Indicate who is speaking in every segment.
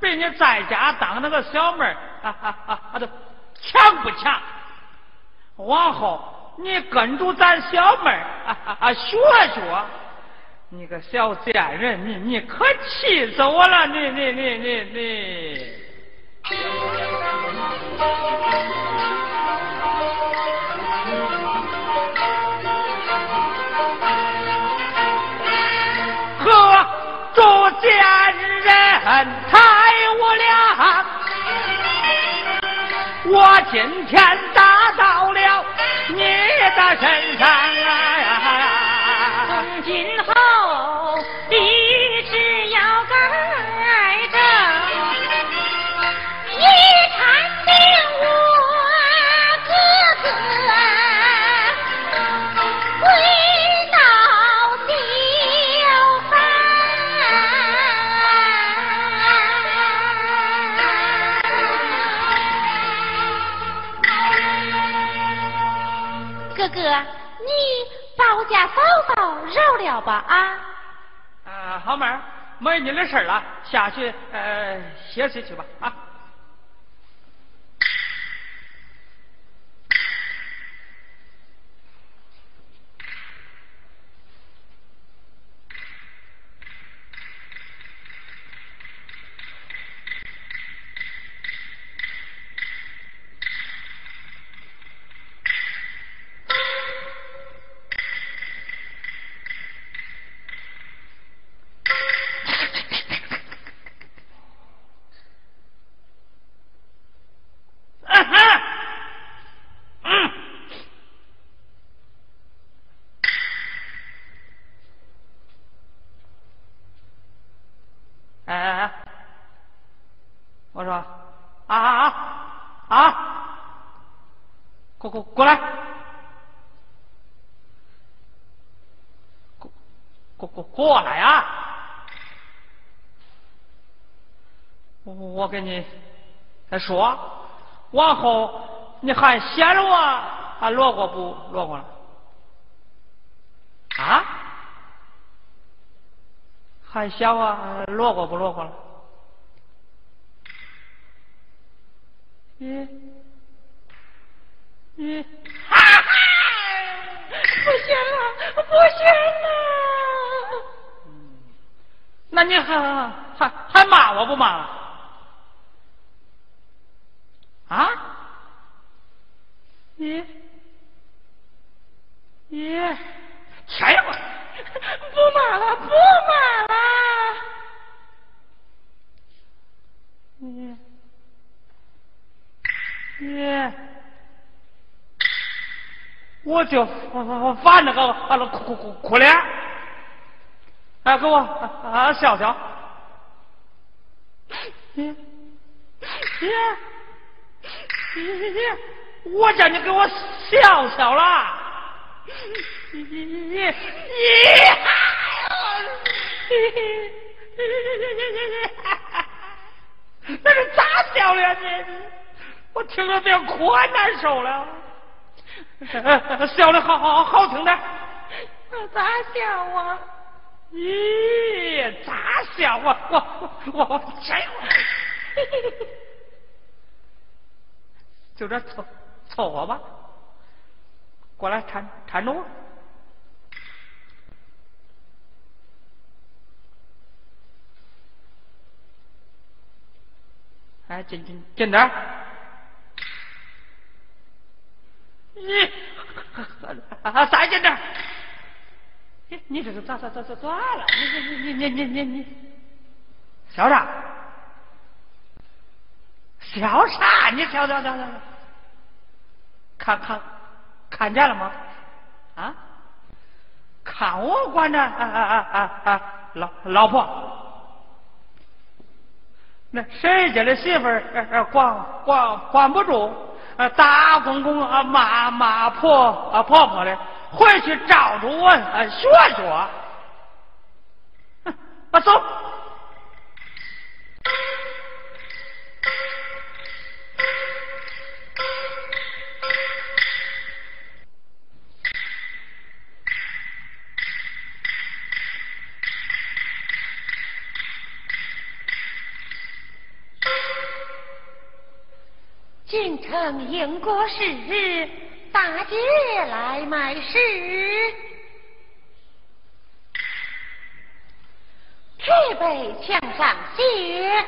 Speaker 1: 比你在家当那个小妹儿啊啊啊啊都强不强？往后你跟住咱小妹儿啊啊学学。你个小贱人，你你可气死我了！你你你你你。和周家人他我今天打到了你的身上啊！
Speaker 2: 今家嫂嫂饶了吧啊！
Speaker 1: 啊，好妹儿，没你的事了，下去呃歇息去吧啊。过过来，过过过过来啊！我我跟你说，往后你还嫌了我还落过不落过了？啊？还嫌我落过不落过了？嗯。你，哈哈，不行了，不行了！那你还还还骂我不骂了？啊？你，你，天我，不骂了，不骂了！你，你。我就我我烦那个啊那哭哭哭脸，哎，给我啊笑笑，你你 我叫你给我笑笑啦，你你你你你，那是咋笑的你？我听着别可难受了。笑的好好好听的，
Speaker 2: 咋笑啊？
Speaker 1: 咦，咋笑？我我我我真就这凑凑合吧，过来搀搀着我。哎，近近近点。你，啊，再近点！你你这是咋咋咋咋咋了？你你你你你你你，笑啥？笑啥？你笑笑笑笑！看看看见了吗？啊？看我管着啊啊啊啊啊！老老婆，那谁家的媳妇儿管管管不住？啊，大公公啊，骂骂婆啊，婆婆的，回去照着我啊学学。哼，走。
Speaker 2: 京城应过时，大街来买诗。举杯墙上写。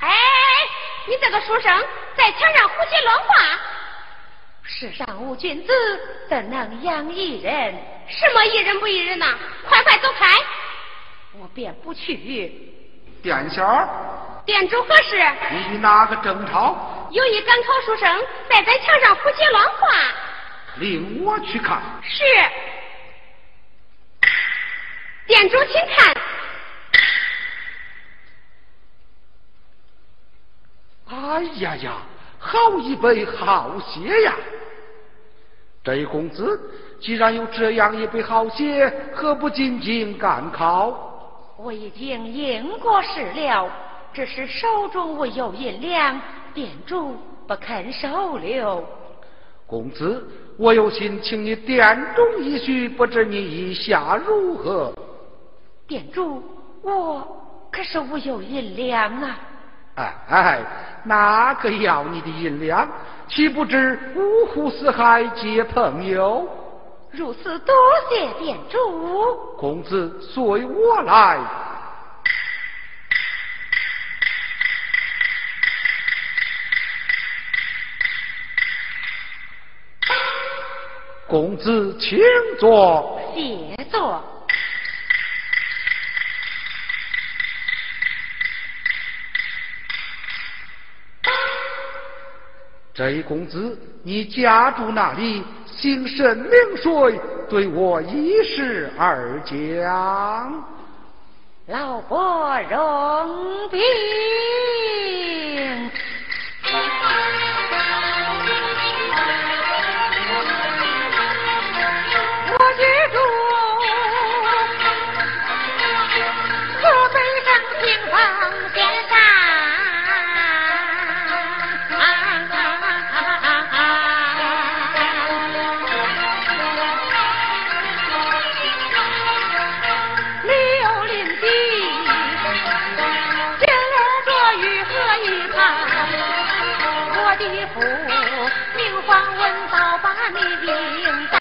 Speaker 2: 哎，你这个书生，在墙上胡写乱画。世上无君子，怎能养一人？
Speaker 3: 什么一人不一人呐？快快走开！
Speaker 2: 我便不去。
Speaker 4: 店小，
Speaker 3: 店主何事？
Speaker 4: 你与哪个争吵？
Speaker 3: 有一赶考书生在在墙上胡写乱画。
Speaker 4: 令我去看。
Speaker 3: 是。店主，请看。
Speaker 4: 哎呀呀，好一杯好血呀！这一公子既然有这样一杯好血，何不进京赶考？
Speaker 2: 我已经应过试了，只是手中无有银两，店主不肯收留。
Speaker 4: 公子，我有心请你店中一叙，不知你意下如何？
Speaker 2: 店主，我可是无有银两啊！
Speaker 4: 哎哎，哪个要你的银两？岂不知五湖四海皆朋友？
Speaker 2: 如此多谢店主。
Speaker 4: 公子随我来。公子请坐。
Speaker 2: 谢坐。
Speaker 4: 这一公子，你家住哪里？姓甚名谁？对我一事而讲。
Speaker 2: 老伯容禀。之中，我背上清风肩上。明方问道，把你领。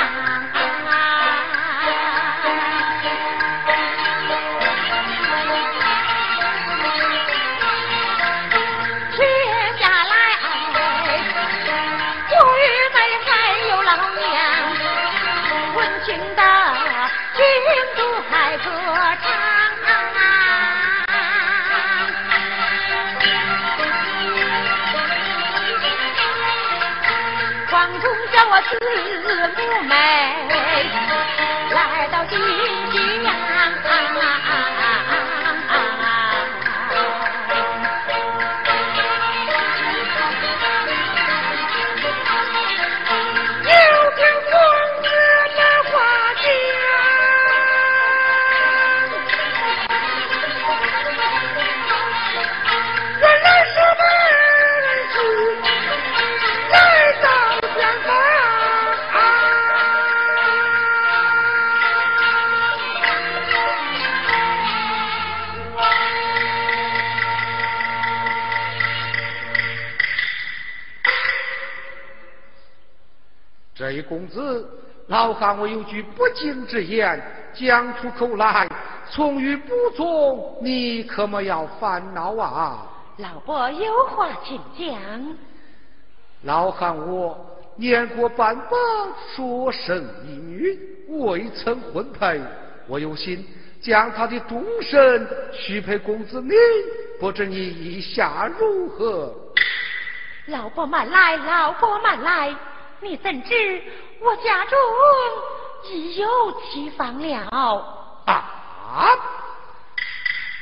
Speaker 2: 可长啊叫我目来到荆棘啊
Speaker 4: 公子，老汉我有句不敬之言，讲出口来，从与不从，你可莫要烦恼啊！
Speaker 2: 老伯有话请讲。
Speaker 4: 老汉我年过半百，所生一女，未曾婚配，我有心将他的终身许配公子你，不知你意下如何？
Speaker 2: 老伯慢来，老伯慢来。你怎知我家中已有妻房了？
Speaker 4: 啊！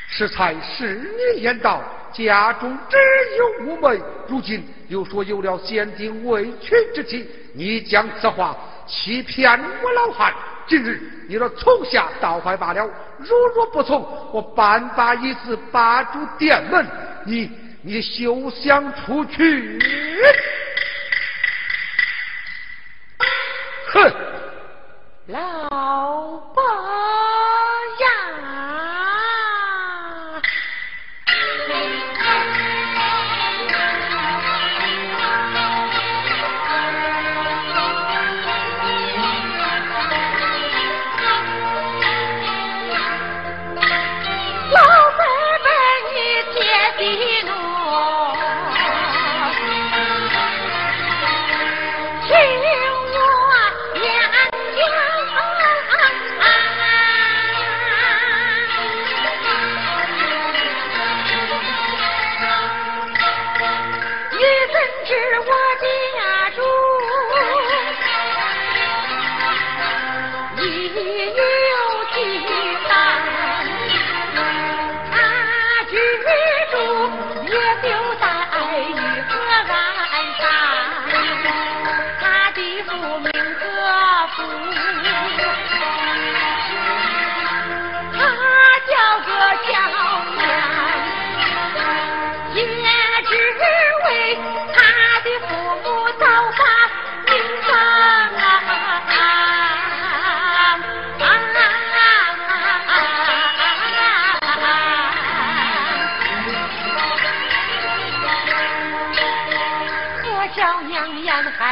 Speaker 4: 适才是你言道，家中只有五妹，如今又说有了先定未娶之妻，你将此话欺骗我老汉。今日你若从下倒坏罢了，如若不从，我半把椅子把住店门，你你休想出去！哼，
Speaker 2: 老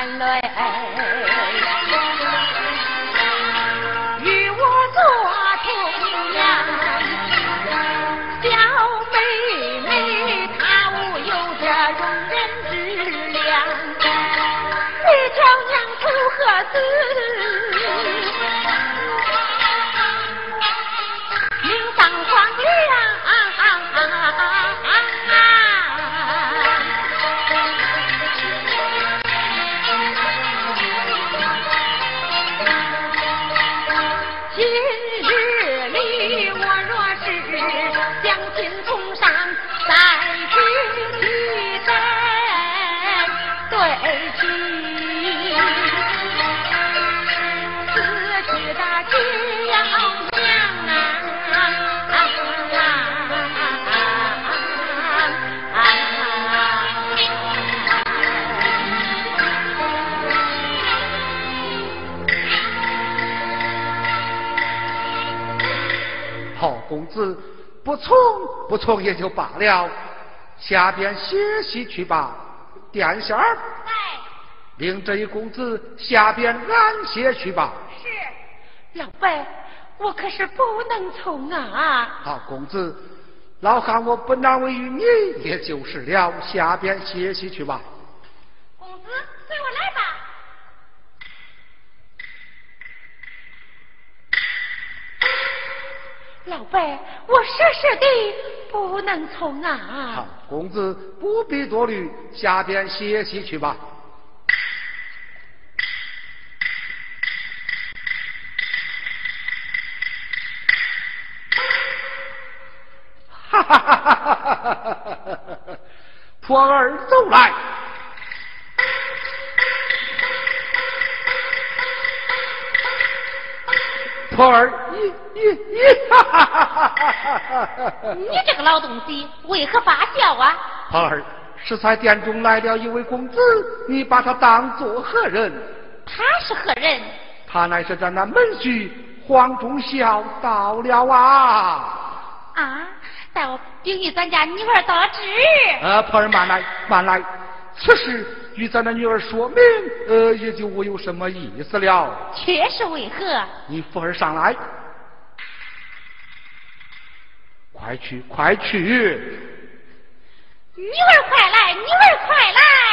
Speaker 2: 安乐
Speaker 4: 不从不从也就罢了，下边歇息去吧，殿下儿。令这一公子下边安歇去吧。
Speaker 2: 是。老伯，我可是不能从啊。
Speaker 4: 好，公子，老汉我不难为于你，也就是了，下边歇息去吧。
Speaker 2: 老伯，我实实的不能从啊！
Speaker 4: 好，公子不必多虑，下边歇息去吧。哈哈哈哈哈哈！婆儿走来。婆儿，你你你，哈哈哈哈哈！
Speaker 2: 你这个老东西，为何发笑啊？
Speaker 4: 徒儿，是才殿中来了一位公子，你把他当作何人？
Speaker 2: 他是何人？
Speaker 4: 他乃是咱那门婿黄忠孝到了啊！
Speaker 2: 啊，待我禀与咱家女儿得知。
Speaker 4: 呃，婆儿慢来，慢来，此事与咱的女儿说明，呃，也就无有什么意思了。
Speaker 2: 却是为何？
Speaker 4: 你扶儿上来，快去，快去！
Speaker 2: 女儿快来，女儿快来，来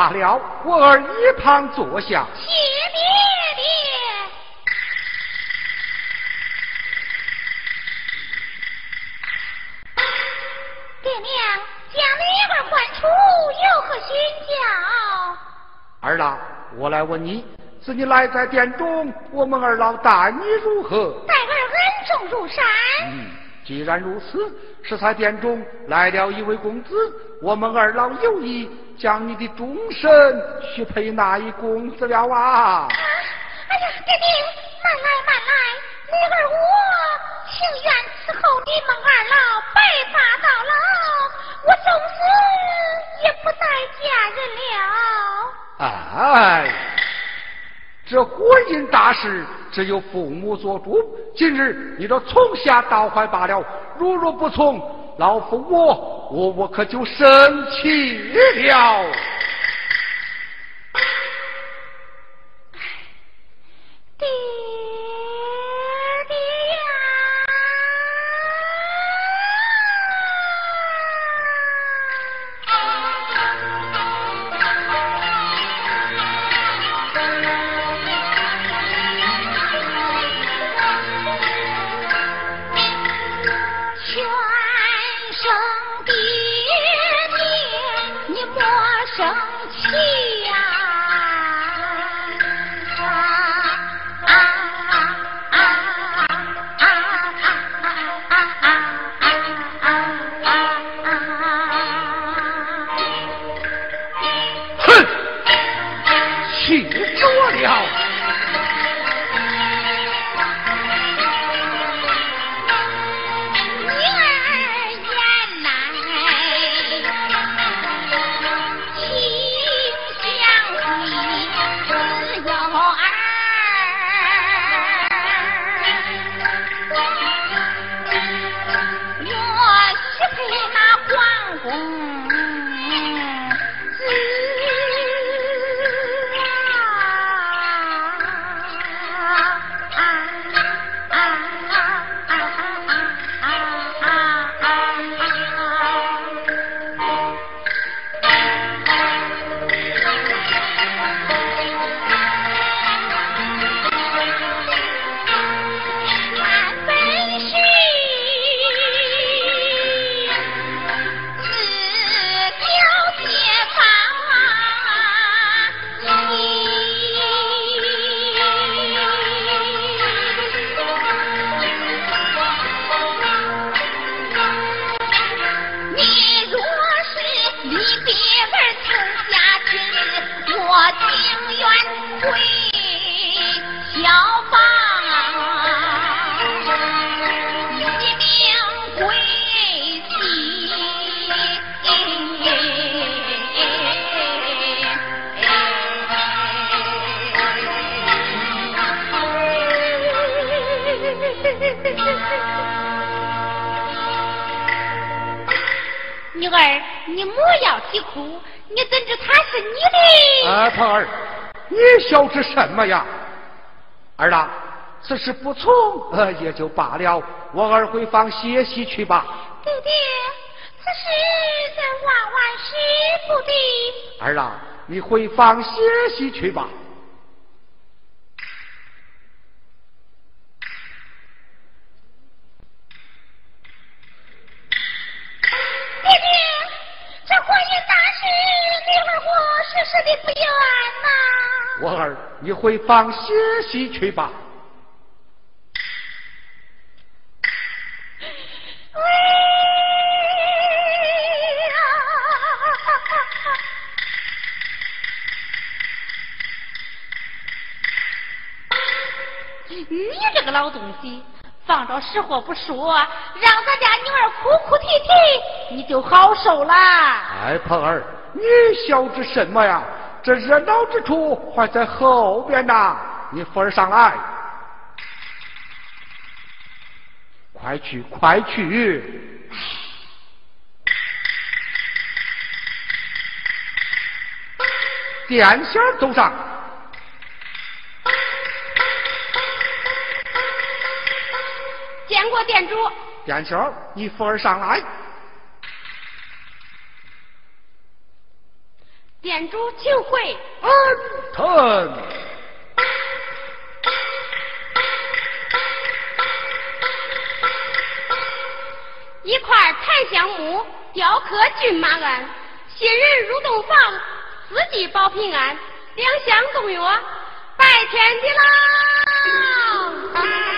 Speaker 4: 罢了，我儿一旁坐下。
Speaker 2: 谢爹爹。爹娘将女儿唤出，有何训教？
Speaker 4: 儿郎，我来问你，
Speaker 2: 是你来在殿中，我们二老待你如何？
Speaker 3: 待儿恩重如山。
Speaker 2: 嗯，既然如此，适才殿中来了一位公子，我们二老有意将你的终身许配那一公子了啊！
Speaker 3: 哎呀，爹爹，慢来慢来，女儿我情愿伺候你们二老白发到老，我从此也不再
Speaker 2: 嫁人了。哎。这婚姻大事只有父母做主，今日你这从下到坏罢了。如若不从，老夫我我我可就生气了。小知什么呀，儿啊，此事不从，呃，也就罢了。我儿回房歇息去吧。
Speaker 3: 爹爹，此事咱万万使不得。
Speaker 2: 儿啊，你回房歇息去吧。
Speaker 3: 儿我时时的不愿呐。
Speaker 2: 我儿，你回房歇息去吧。
Speaker 3: 哎呀！你这个老东西，放着实话不说，让咱家女儿哭哭啼啼，你就好受了。
Speaker 2: 哎，鹏儿，你晓得什么呀？这热闹之处还在后边呢，你扶儿上来，快去快去！殿下走上，
Speaker 3: 见过店主。
Speaker 2: 殿下，你扶儿上来。
Speaker 3: 店主，请回。
Speaker 2: 安藤，
Speaker 3: 一块檀香木雕刻骏马鞍，新人入洞房，四季保平安。两相动约，
Speaker 2: 拜天地
Speaker 3: 老，一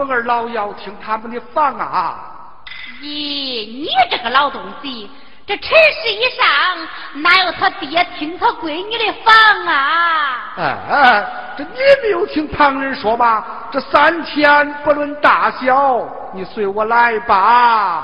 Speaker 3: 我
Speaker 4: 们二老要听他们的房啊！
Speaker 2: 咦，你这个老东西，这尘世以上哪有他爹听他闺女的房啊？
Speaker 4: 哎哎，这你没有听旁人说吗？这三千不论大小，你随我来吧。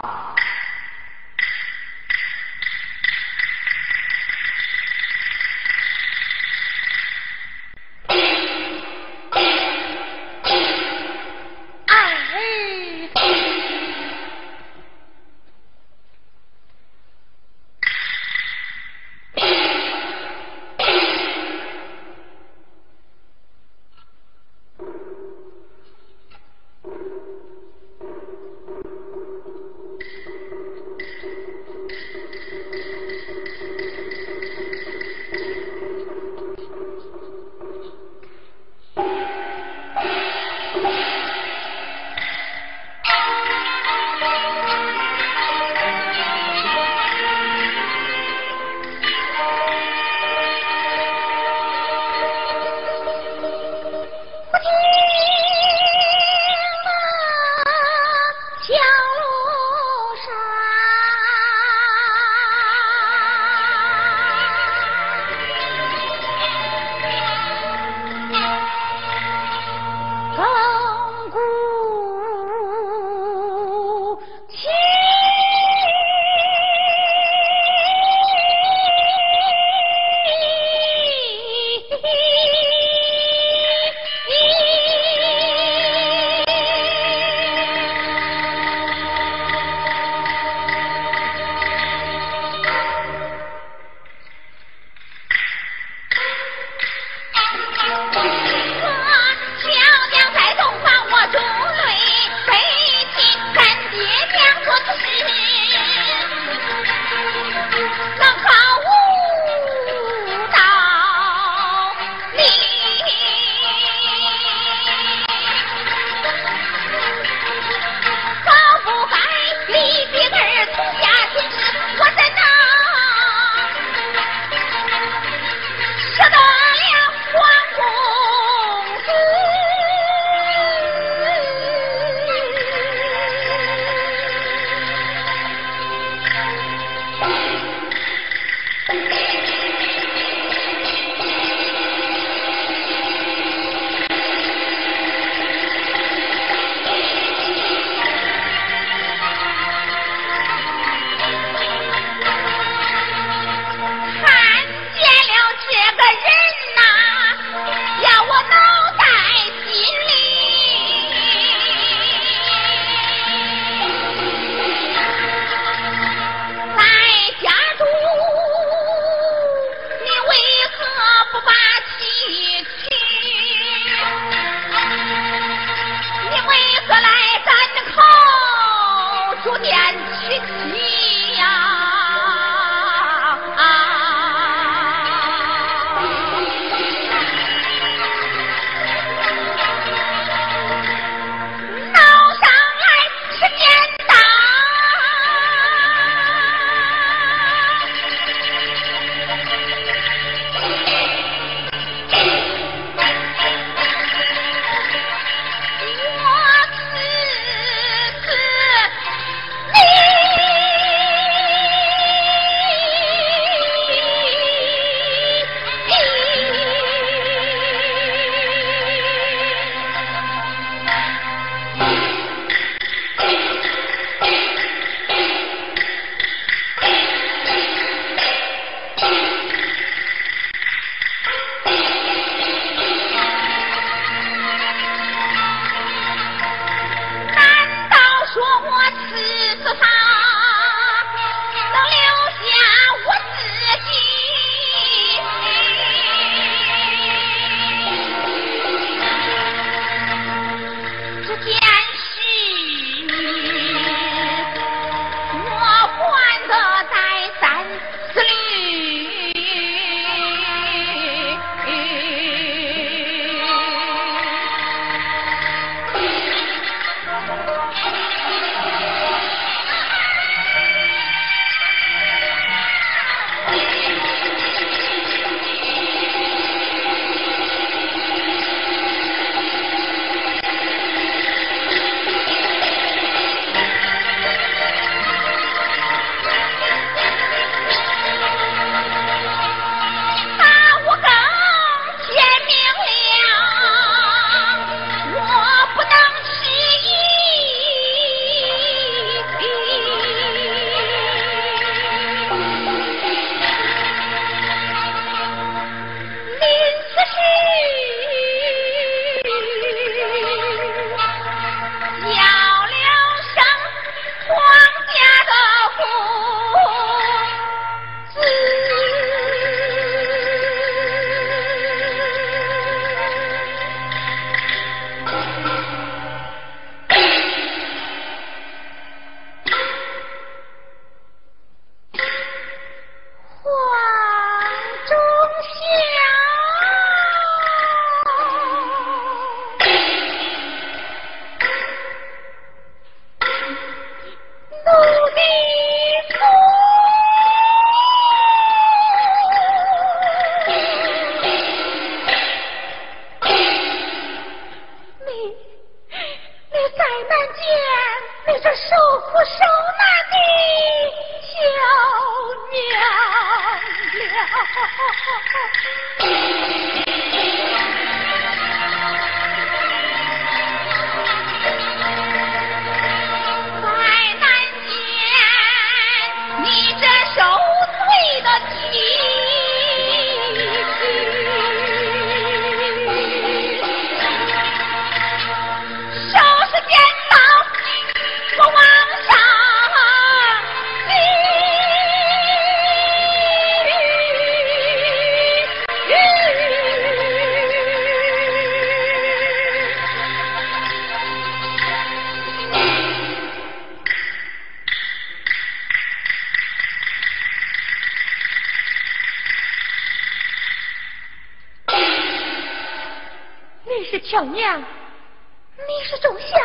Speaker 2: 小娘，你是忠孝，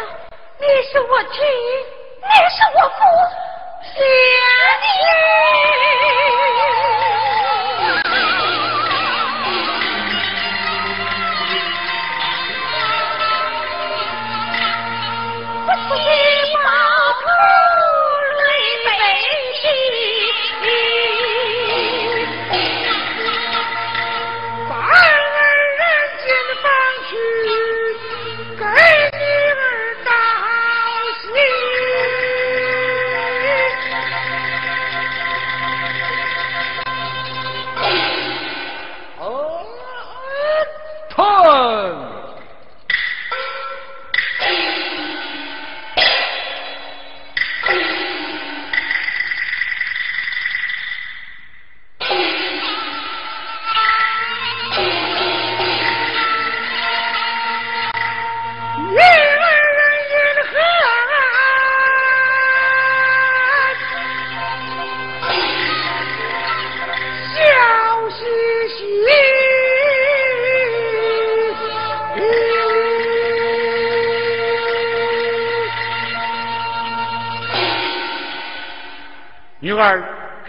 Speaker 2: 你是我妻，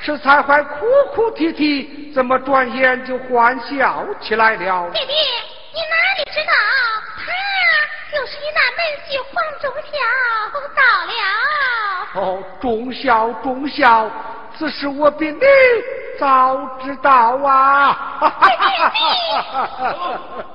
Speaker 4: 儿是才还哭哭啼啼，怎么转眼就欢笑起来了？
Speaker 2: 弟弟，你哪里知道，他就是你那门婿黄忠孝到了。
Speaker 4: 哦，忠孝忠孝，此事我比你早知道啊！
Speaker 5: 离了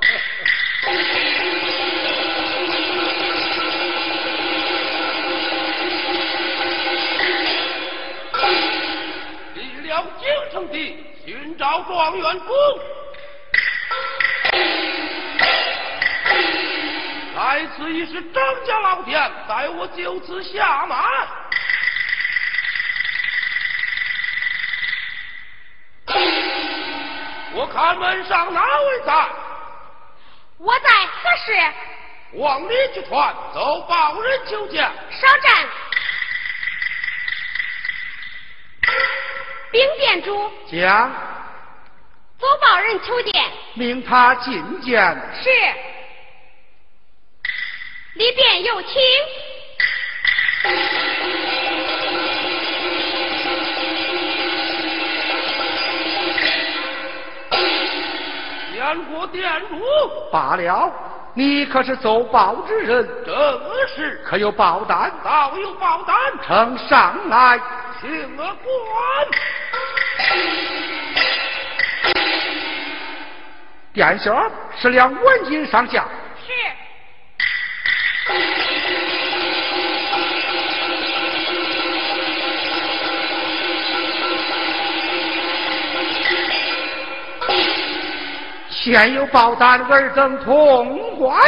Speaker 5: 地，寻找状元公。来此已是张家老店，待我就此下马。我看门上哪位在？
Speaker 2: 我在何时？
Speaker 5: 往里去传，走报人求见。
Speaker 2: 稍战。兵店主，
Speaker 4: 讲，
Speaker 2: 走报人求见。
Speaker 4: 命他觐见。
Speaker 2: 是。里边有请。
Speaker 5: 见过店主，
Speaker 4: 罢了，你可是奏报之人，
Speaker 5: 正是
Speaker 4: 可有报单？
Speaker 5: 早有报单，
Speaker 4: 呈上来。
Speaker 5: 请我观。
Speaker 4: 殿下是两文银上下。
Speaker 2: 是。
Speaker 4: 现有报单，尔等通关。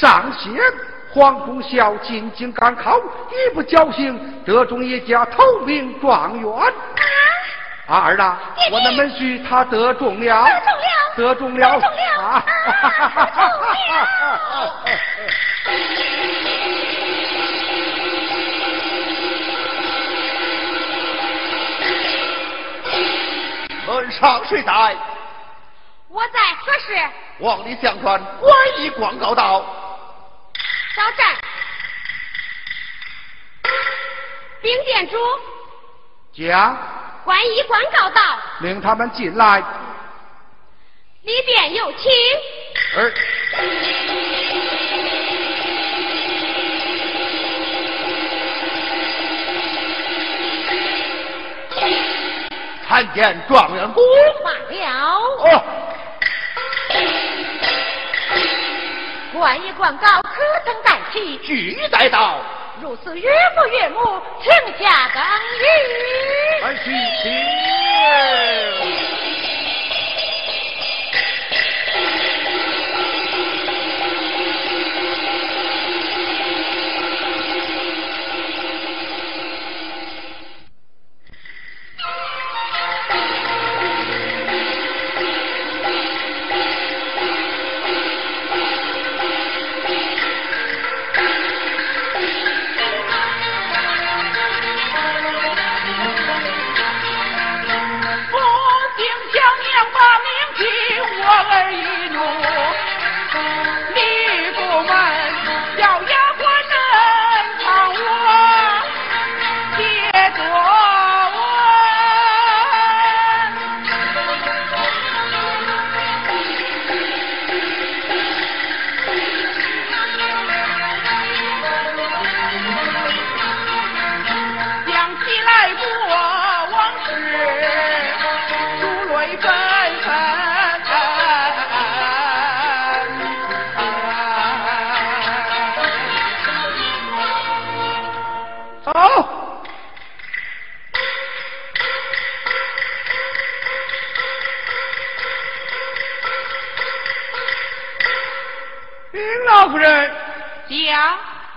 Speaker 4: 上写黄忠孝进京赶考，一不小心得中一家头名状元。啊，儿啊，我的门婿他得中了，
Speaker 2: 得中了，
Speaker 4: 得中了，
Speaker 2: 得中了
Speaker 4: 啊！
Speaker 5: 门上谁在？
Speaker 2: 我在何时？
Speaker 5: 望里相传，官一广告道。
Speaker 2: 稍战。兵店主，
Speaker 4: 讲，
Speaker 2: 官衣官告到。
Speaker 4: 领他们进来。
Speaker 2: 里边有请。
Speaker 5: 儿。参见状元公。
Speaker 2: 罢了。
Speaker 5: 哦，
Speaker 2: 官衣官告可曾待起？
Speaker 5: 俱在道。
Speaker 2: 如此岳父岳母，请下岗于。
Speaker 5: 门婿请。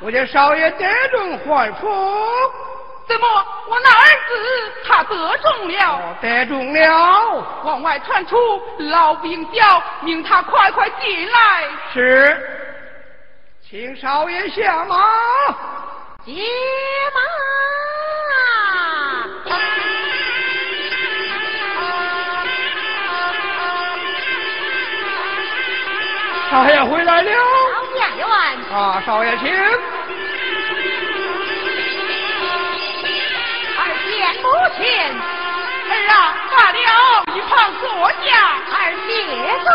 Speaker 6: 我家少爷得中还福，
Speaker 7: 怎么我那儿子他得中了？
Speaker 6: 得中了！
Speaker 7: 往外传出老兵叫，命他快快进来。
Speaker 6: 是，请少爷下马。
Speaker 2: 接马。
Speaker 6: 少爷回来了。
Speaker 2: 老家员。
Speaker 6: 啊，少爷请。
Speaker 2: 母亲，
Speaker 7: 儿啊，罢了，一旁坐下，
Speaker 2: 二姐坐。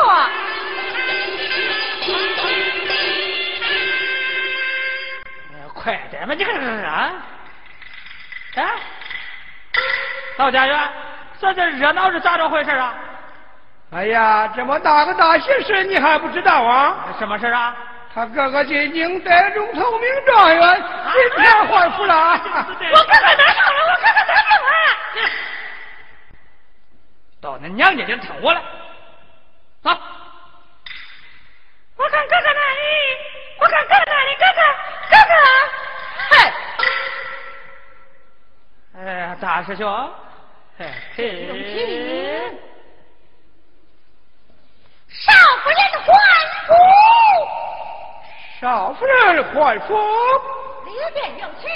Speaker 1: 快点吧，你看看啊！哎，老家园，这这热闹是咋着回事啊？
Speaker 6: 哎呀，这么大个大喜事，你还不知道啊？
Speaker 1: 什么事啊？
Speaker 6: 他哥哥进京得中头名状元，今天换福了。
Speaker 2: 我哥哥得中了，我哥哥得中了。
Speaker 1: 到恁娘家去听我了。走。
Speaker 2: 我看哥哥那里，我看哥哥那里，哥哥，哥哥，
Speaker 1: 嗨。哎呀，大师兄，嘿嘿。
Speaker 2: 少夫人还福。
Speaker 6: 少夫人还福，
Speaker 2: 列殿有请。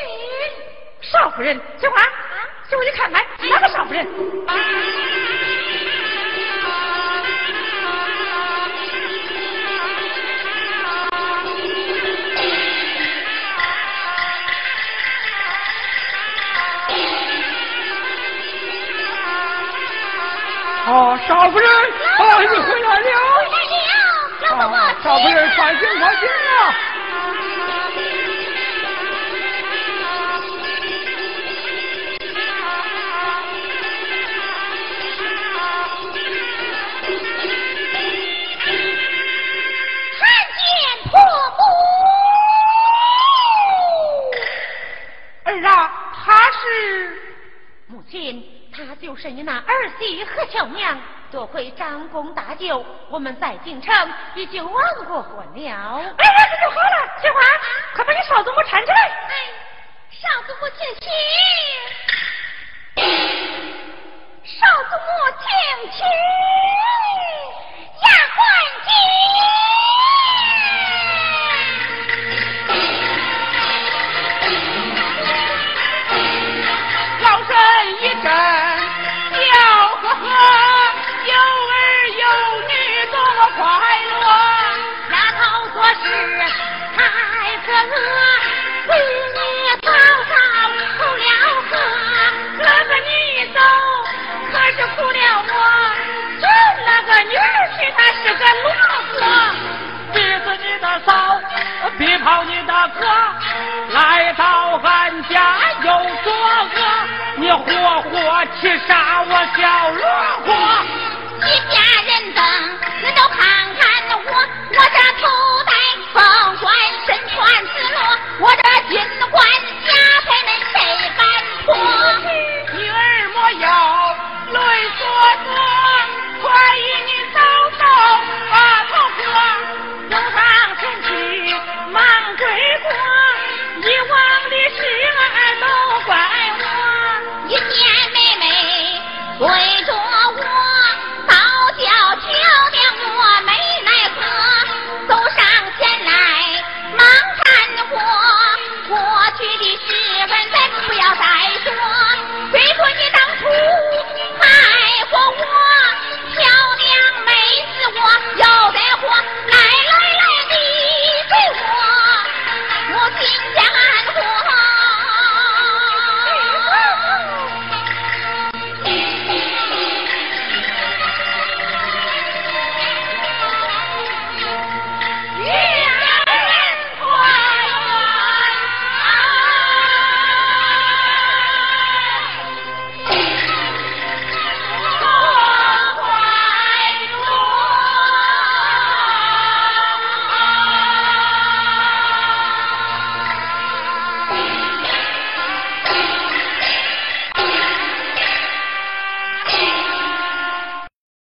Speaker 1: 少夫人，
Speaker 2: 翠花，请我去看看哪个少夫人。
Speaker 6: 哦，少夫人，哦，你回来了。
Speaker 2: 回来了，老伯
Speaker 6: 少夫人，快请快请啊！
Speaker 2: 参见婆母。
Speaker 7: 儿啊，他是
Speaker 2: 母亲，他就是你那儿媳何巧娘。多亏张公大救，我们在京城已经完过婚了。
Speaker 3: 哎呀，这就好了。翠花，快把你少祖母搀起来。
Speaker 2: 哎，少祖母请起，少祖母请起，丫鬟
Speaker 7: 进。这个骆驼
Speaker 1: 逼死你的嫂逼跑你的哥来到俺家又作恶你活活气杀我小骆驼
Speaker 2: 一家人等你都看看我我这头戴凤冠身穿紫
Speaker 1: 罗我
Speaker 2: 这金冠加身谁敢脱
Speaker 7: 女儿莫要泪多多关于你